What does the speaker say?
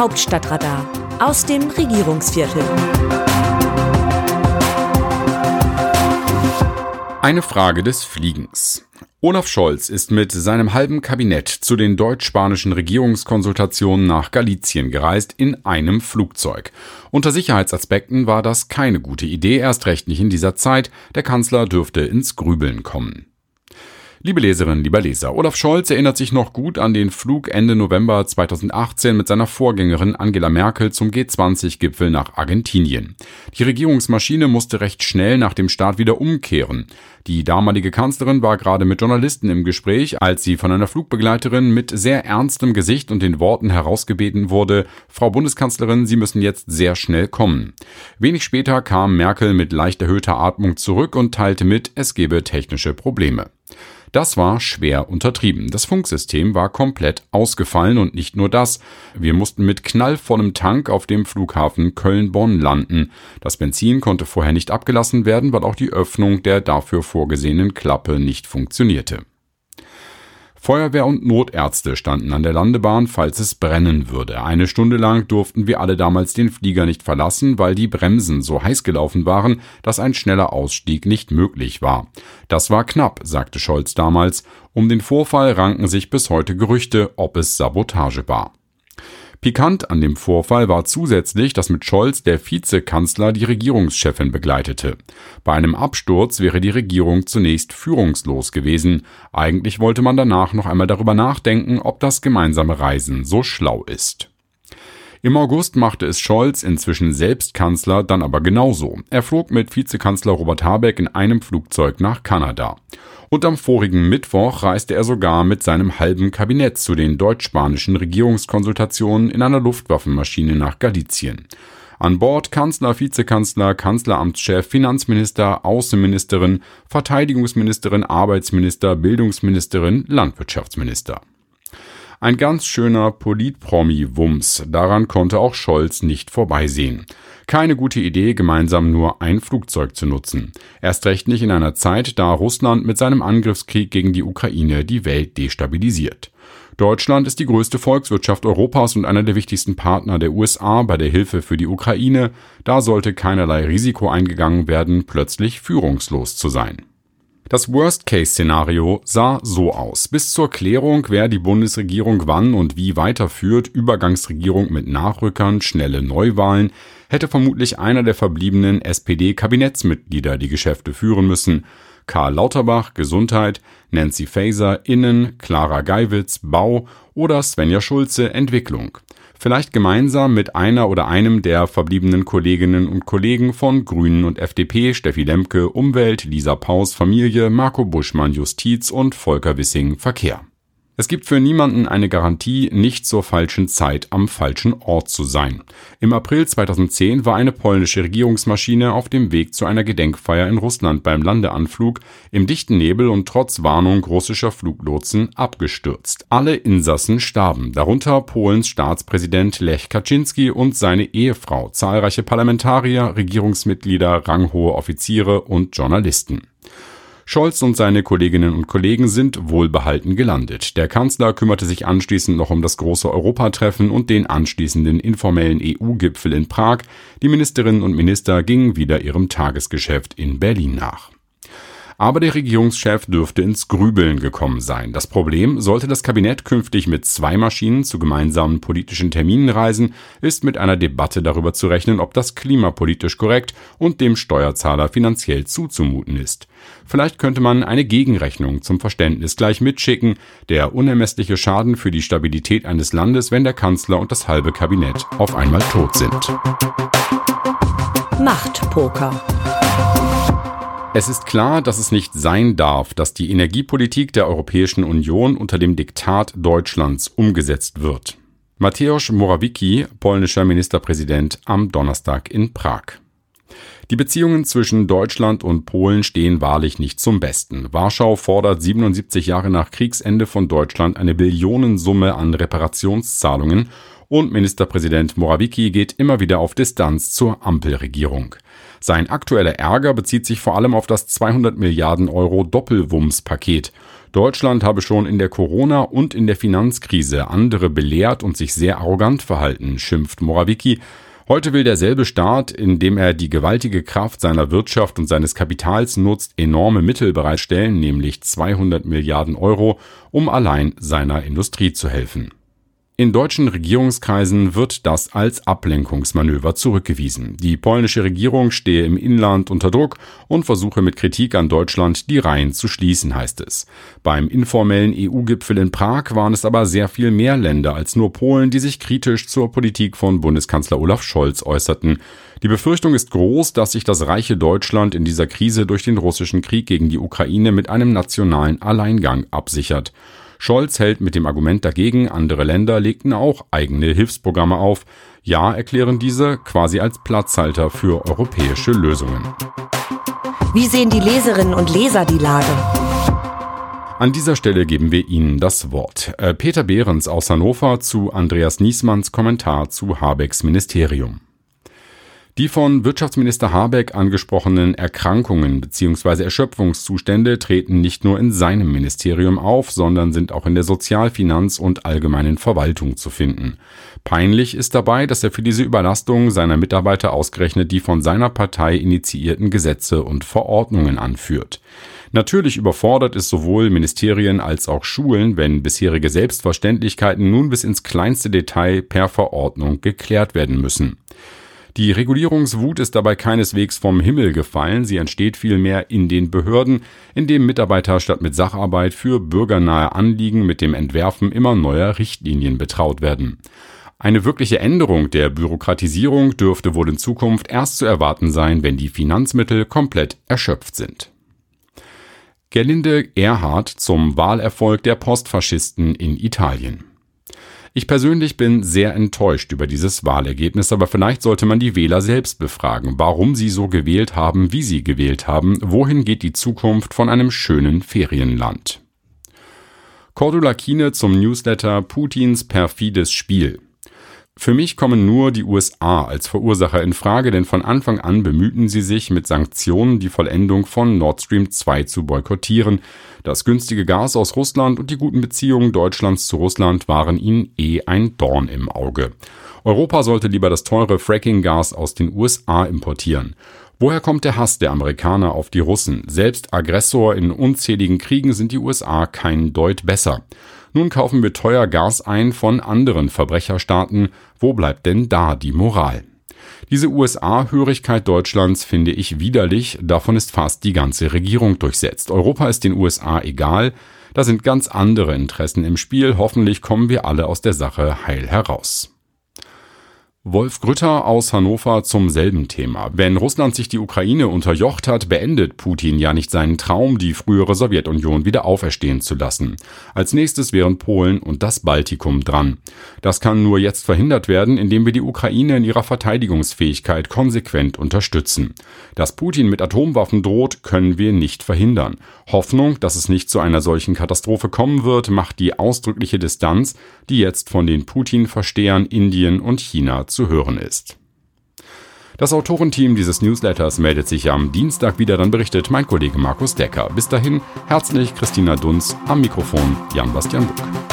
Hauptstadtradar aus dem Regierungsviertel. Eine Frage des Fliegens. Olaf Scholz ist mit seinem halben Kabinett zu den deutsch-spanischen Regierungskonsultationen nach Galizien gereist in einem Flugzeug. Unter Sicherheitsaspekten war das keine gute Idee, erst recht nicht in dieser Zeit. Der Kanzler dürfte ins Grübeln kommen. Liebe Leserinnen, lieber Leser, Olaf Scholz erinnert sich noch gut an den Flug Ende November 2018 mit seiner Vorgängerin Angela Merkel zum G20-Gipfel nach Argentinien. Die Regierungsmaschine musste recht schnell nach dem Start wieder umkehren. Die damalige Kanzlerin war gerade mit Journalisten im Gespräch, als sie von einer Flugbegleiterin mit sehr ernstem Gesicht und den Worten herausgebeten wurde, Frau Bundeskanzlerin, Sie müssen jetzt sehr schnell kommen. Wenig später kam Merkel mit leicht erhöhter Atmung zurück und teilte mit, es gebe technische Probleme. Das war schwer untertrieben. Das Funksystem war komplett ausgefallen und nicht nur das. Wir mussten mit knallvollem Tank auf dem Flughafen Köln-Bonn landen. Das Benzin konnte vorher nicht abgelassen werden, weil auch die Öffnung der dafür vorgesehenen Klappe nicht funktionierte. Feuerwehr und Notärzte standen an der Landebahn, falls es brennen würde. Eine Stunde lang durften wir alle damals den Flieger nicht verlassen, weil die Bremsen so heiß gelaufen waren, dass ein schneller Ausstieg nicht möglich war. Das war knapp, sagte Scholz damals. Um den Vorfall ranken sich bis heute Gerüchte, ob es Sabotage war. Pikant an dem Vorfall war zusätzlich, dass mit Scholz der Vizekanzler die Regierungschefin begleitete. Bei einem Absturz wäre die Regierung zunächst führungslos gewesen. Eigentlich wollte man danach noch einmal darüber nachdenken, ob das gemeinsame Reisen so schlau ist. Im August machte es Scholz, inzwischen selbst Kanzler, dann aber genauso. Er flog mit Vizekanzler Robert Habeck in einem Flugzeug nach Kanada. Und am vorigen Mittwoch reiste er sogar mit seinem halben Kabinett zu den deutsch-spanischen Regierungskonsultationen in einer Luftwaffenmaschine nach Galizien. An Bord Kanzler, Vizekanzler, Kanzleramtschef, Finanzminister, Außenministerin, Verteidigungsministerin, Arbeitsminister, Bildungsministerin, Landwirtschaftsminister. Ein ganz schöner Politpromi-Wumms, daran konnte auch Scholz nicht vorbeisehen. Keine gute Idee, gemeinsam nur ein Flugzeug zu nutzen. Erst recht nicht in einer Zeit, da Russland mit seinem Angriffskrieg gegen die Ukraine die Welt destabilisiert. Deutschland ist die größte Volkswirtschaft Europas und einer der wichtigsten Partner der USA bei der Hilfe für die Ukraine. Da sollte keinerlei Risiko eingegangen werden, plötzlich führungslos zu sein. Das Worst-Case-Szenario sah so aus. Bis zur Klärung, wer die Bundesregierung wann und wie weiterführt, Übergangsregierung mit Nachrückern, schnelle Neuwahlen, hätte vermutlich einer der verbliebenen SPD-Kabinettsmitglieder die Geschäfte führen müssen. Karl Lauterbach Gesundheit, Nancy Faeser Innen, Clara Geiwitz Bau oder Svenja Schulze Entwicklung vielleicht gemeinsam mit einer oder einem der verbliebenen Kolleginnen und Kollegen von Grünen und FDP, Steffi Lemke Umwelt, Lisa Paus Familie, Marco Buschmann Justiz und Volker Wissing Verkehr. Es gibt für niemanden eine Garantie, nicht zur falschen Zeit am falschen Ort zu sein. Im April 2010 war eine polnische Regierungsmaschine auf dem Weg zu einer Gedenkfeier in Russland beim Landeanflug im dichten Nebel und trotz Warnung russischer Fluglotsen abgestürzt. Alle Insassen starben, darunter Polens Staatspräsident Lech Kaczynski und seine Ehefrau, zahlreiche Parlamentarier, Regierungsmitglieder, ranghohe Offiziere und Journalisten. Scholz und seine Kolleginnen und Kollegen sind wohlbehalten gelandet. Der Kanzler kümmerte sich anschließend noch um das große Europatreffen und den anschließenden informellen EU-Gipfel in Prag. Die Ministerinnen und Minister gingen wieder ihrem Tagesgeschäft in Berlin nach. Aber der Regierungschef dürfte ins Grübeln gekommen sein. Das Problem, sollte das Kabinett künftig mit zwei Maschinen zu gemeinsamen politischen Terminen reisen, ist mit einer Debatte darüber zu rechnen, ob das klimapolitisch korrekt und dem Steuerzahler finanziell zuzumuten ist. Vielleicht könnte man eine Gegenrechnung zum Verständnis gleich mitschicken, der unermessliche Schaden für die Stabilität eines Landes, wenn der Kanzler und das halbe Kabinett auf einmal tot sind. Machtpoker. Es ist klar, dass es nicht sein darf, dass die Energiepolitik der Europäischen Union unter dem Diktat Deutschlands umgesetzt wird. Mateusz Morawiecki, polnischer Ministerpräsident, am Donnerstag in Prag. Die Beziehungen zwischen Deutschland und Polen stehen wahrlich nicht zum Besten. Warschau fordert 77 Jahre nach Kriegsende von Deutschland eine Billionensumme an Reparationszahlungen und Ministerpräsident Morawiecki geht immer wieder auf Distanz zur Ampelregierung. Sein aktueller Ärger bezieht sich vor allem auf das 200 Milliarden Euro Doppelwumms-Paket. Deutschland habe schon in der Corona- und in der Finanzkrise andere belehrt und sich sehr arrogant verhalten, schimpft Morawiecki. Heute will derselbe Staat, indem er die gewaltige Kraft seiner Wirtschaft und seines Kapitals nutzt, enorme Mittel bereitstellen, nämlich 200 Milliarden Euro, um allein seiner Industrie zu helfen. In deutschen Regierungskreisen wird das als Ablenkungsmanöver zurückgewiesen. Die polnische Regierung stehe im Inland unter Druck und versuche mit Kritik an Deutschland die Reihen zu schließen, heißt es. Beim informellen EU-Gipfel in Prag waren es aber sehr viel mehr Länder als nur Polen, die sich kritisch zur Politik von Bundeskanzler Olaf Scholz äußerten. Die Befürchtung ist groß, dass sich das reiche Deutschland in dieser Krise durch den russischen Krieg gegen die Ukraine mit einem nationalen Alleingang absichert. Scholz hält mit dem Argument dagegen, andere Länder legten auch eigene Hilfsprogramme auf. Ja, erklären diese quasi als Platzhalter für europäische Lösungen. Wie sehen die Leserinnen und Leser die Lage? An dieser Stelle geben wir Ihnen das Wort. Äh, Peter Behrens aus Hannover zu Andreas Niesmanns Kommentar zu Habecks Ministerium. Die von Wirtschaftsminister Habeck angesprochenen Erkrankungen bzw. Erschöpfungszustände treten nicht nur in seinem Ministerium auf, sondern sind auch in der Sozial-, Finanz- und allgemeinen Verwaltung zu finden. Peinlich ist dabei, dass er für diese Überlastung seiner Mitarbeiter ausgerechnet die von seiner Partei initiierten Gesetze und Verordnungen anführt. Natürlich überfordert es sowohl Ministerien als auch Schulen, wenn bisherige Selbstverständlichkeiten nun bis ins kleinste Detail per Verordnung geklärt werden müssen. Die Regulierungswut ist dabei keineswegs vom Himmel gefallen, sie entsteht vielmehr in den Behörden, indem Mitarbeiter statt mit Sacharbeit für bürgernahe Anliegen mit dem Entwerfen immer neuer Richtlinien betraut werden. Eine wirkliche Änderung der Bürokratisierung dürfte wohl in Zukunft erst zu erwarten sein, wenn die Finanzmittel komplett erschöpft sind. Gerlinde Erhard zum Wahlerfolg der Postfaschisten in Italien. Ich persönlich bin sehr enttäuscht über dieses Wahlergebnis, aber vielleicht sollte man die Wähler selbst befragen, warum sie so gewählt haben, wie sie gewählt haben, wohin geht die Zukunft von einem schönen Ferienland. Cordula Kine zum Newsletter Putins perfides Spiel. Für mich kommen nur die USA als Verursacher in Frage, denn von Anfang an bemühten sie sich mit Sanktionen die Vollendung von Nord Stream 2 zu boykottieren. Das günstige Gas aus Russland und die guten Beziehungen Deutschlands zu Russland waren ihnen eh ein Dorn im Auge. Europa sollte lieber das teure Fracking-Gas aus den USA importieren. Woher kommt der Hass der Amerikaner auf die Russen? Selbst Aggressor in unzähligen Kriegen sind die USA kein Deut besser. Nun kaufen wir teuer Gas ein von anderen Verbrecherstaaten. Wo bleibt denn da die Moral? Diese USA-Hörigkeit Deutschlands finde ich widerlich, davon ist fast die ganze Regierung durchsetzt. Europa ist den USA egal, da sind ganz andere Interessen im Spiel, hoffentlich kommen wir alle aus der Sache heil heraus. Wolf Grütter aus Hannover zum selben Thema. Wenn Russland sich die Ukraine unterjocht hat, beendet Putin ja nicht seinen Traum, die frühere Sowjetunion wieder auferstehen zu lassen. Als nächstes wären Polen und das Baltikum dran. Das kann nur jetzt verhindert werden, indem wir die Ukraine in ihrer Verteidigungsfähigkeit konsequent unterstützen. Dass Putin mit Atomwaffen droht, können wir nicht verhindern. Hoffnung, dass es nicht zu einer solchen Katastrophe kommen wird, macht die ausdrückliche Distanz, die jetzt von den Putin-Verstehern Indien und China zu hören ist. Das Autorenteam dieses Newsletters meldet sich am Dienstag wieder, dann berichtet mein Kollege Markus Decker. Bis dahin herzlich Christina Dunz am Mikrofon Jan-Bastian Buck.